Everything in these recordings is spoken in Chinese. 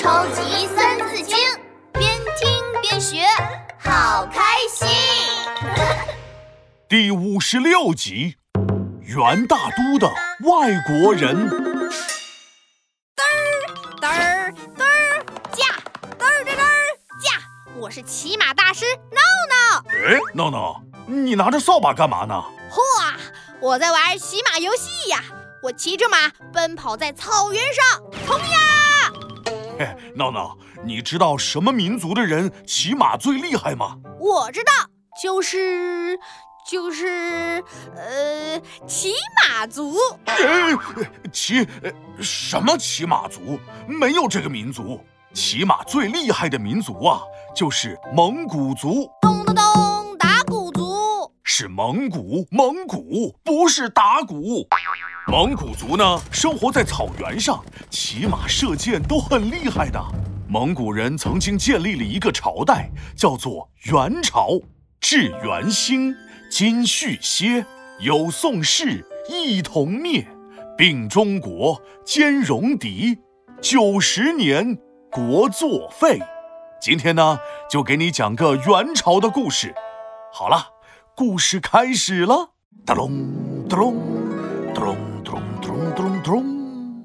超级三字经，边听边学，好开心。第五十六集，元大都的外国人。嘚儿嘚儿嘚儿驾，嘚儿嘚儿驾，我是骑马大师闹闹。哎，闹闹，你拿着扫把干嘛呢？嚯，我在玩骑马游戏呀！我骑着马奔跑在草原上，冲呀！哎，闹闹，你知道什么民族的人骑马最厉害吗？我知道，就是就是呃，骑马族。哎，骑呃什么骑马族？没有这个民族。骑马最厉害的民族啊，就是蒙古族。咚咚咚。是蒙古，蒙古不是打鼓。蒙古族呢，生活在草原上，骑马射箭都很厉害的。蒙古人曾经建立了一个朝代，叫做元朝。至元兴，今续歇，有宋氏，一同灭，并中国，兼戎狄，九十年，国作废。今天呢，就给你讲个元朝的故事。好了，故事开始了。哒隆哒隆哒隆。咚咚咚！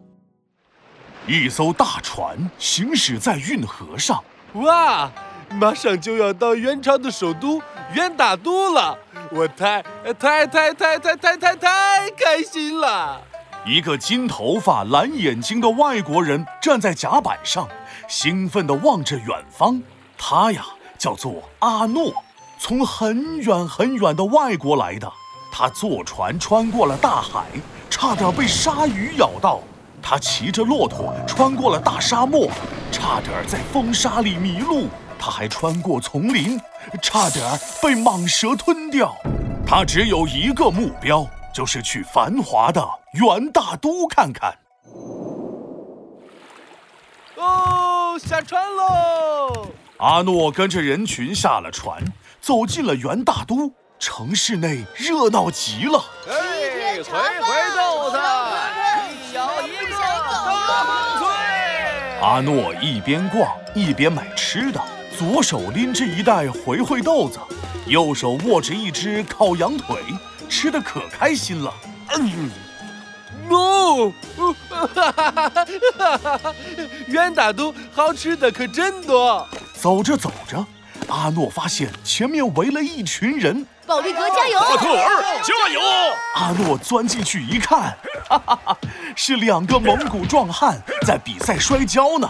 一艘大船行驶在运河上。哇，马上就要到元朝的首都元大都了，我太太太太太太太太开心了！一个金头发、蓝眼睛的外国人站在甲板上，兴奋地望着远方。他呀，叫做阿诺，从很远很远的外国来的。他坐船穿过了大海。差点被鲨鱼咬到，他骑着骆驼穿过了大沙漠，差点在风沙里迷路。他还穿过丛林，差点被蟒蛇吞掉。他只有一个目标，就是去繁华的元大都看看。哦，下船喽！阿诺跟着人群下了船，走进了元大都。城市内热闹极了。回回豆子，一咬一个大风吹。阿诺一边逛一边买吃的，左手拎着一袋回回豆子，右手握着一只烤羊腿，吃的可开心了。嗯，no，哈哈哈哈哈！元大都好吃的可真多。走着走着，阿诺发现前面围了一群人。宝利格加油！巴特尔加油！阿诺钻进去一看，哈哈哈，是两个蒙古壮汉在比赛摔跤呢。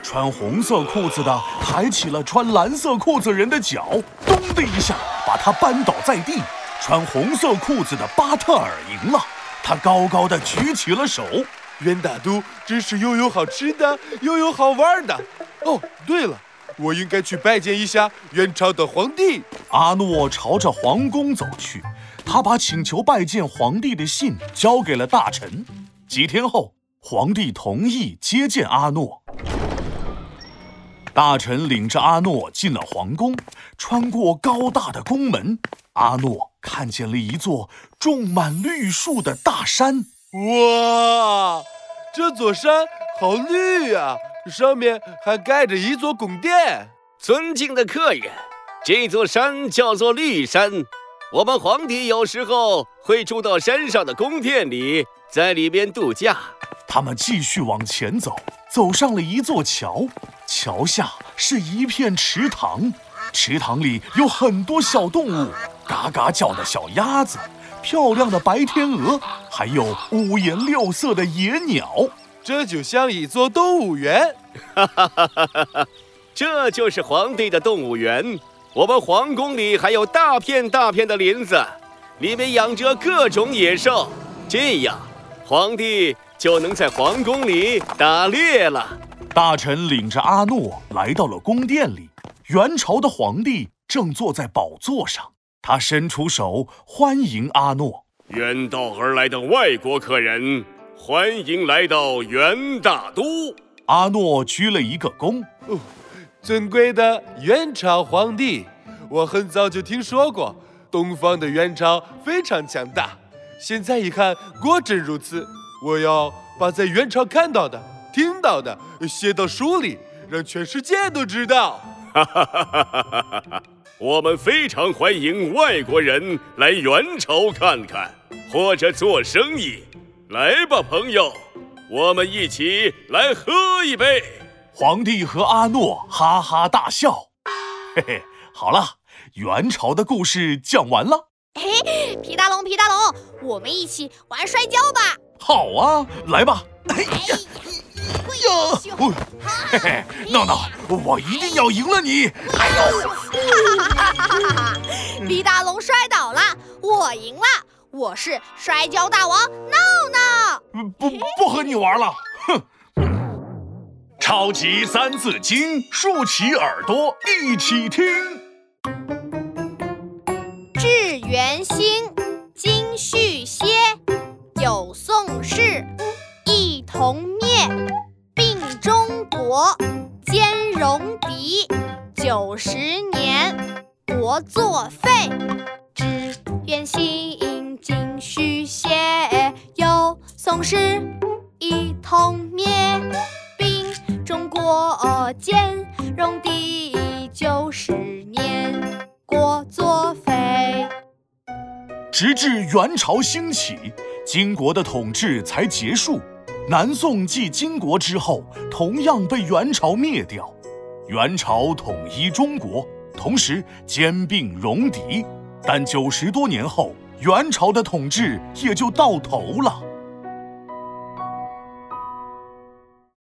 穿红色裤子的抬起了穿蓝色裤子人的脚，咚的一下把他扳倒在地。穿红色裤子的巴特尔赢了，他高高的举起了手。元大都真是又有好吃的，又有好玩的。哦，对了。我应该去拜见一下元朝的皇帝。阿诺朝着皇宫走去，他把请求拜见皇帝的信交给了大臣。几天后，皇帝同意接见阿诺。大臣领着阿诺进了皇宫，穿过高大的宫门，阿诺看见了一座种满绿树的大山。哇，这座山好绿呀！上面还盖着一座宫殿。尊敬的客人，这座山叫做绿山。我们皇帝有时候会住到山上的宫殿里，在里边度假。他们继续往前走，走上了一座桥，桥下是一片池塘，池塘里有很多小动物，嘎嘎叫的小鸭子，漂亮的白天鹅，还有五颜六色的野鸟。这就像一座动物园，哈哈哈哈哈哈！这就是皇帝的动物园。我们皇宫里还有大片大片的林子，里面养着各种野兽，这样皇帝就能在皇宫里打猎了。大臣领着阿诺来到了宫殿里，元朝的皇帝正坐在宝座上，他伸出手欢迎阿诺。远道而来的外国客人。欢迎来到元大都。阿诺鞠了一个躬。哦，尊贵的元朝皇帝，我很早就听说过东方的元朝非常强大，现在一看果真如此。我要把在元朝看到的听到的写到书里，让全世界都知道。哈哈哈哈哈哈！我们非常欢迎外国人来元朝看看，或者做生意。来吧，朋友，我们一起来喝一杯。皇帝和阿诺哈哈大笑。嘿嘿，好了，元朝的故事讲完了。嘿，皮大龙，皮大龙，我们一起玩摔跤吧。好啊，来吧。哎呀！呀！嘿嘿，闹闹，我一定要赢了你！哎呦！哈哈哈哈哈！皮大龙摔倒了，我赢了，我是摔跤大王闹闹。不，不和你玩了，哼！超级三字经，竖起耳朵一起听。至元兴，今续歇，有宋氏，一同灭。并中国兼戎狄，九十年国作废。至元兴，有宋氏，一同灭。并中国兼戎狄，九十年国作废。直至元朝兴起，金国的统治才结束。南宋继金国之后，同样被元朝灭掉。元朝统一中国，同时兼并戎狄，但九十多年后，元朝的统治也就到头了。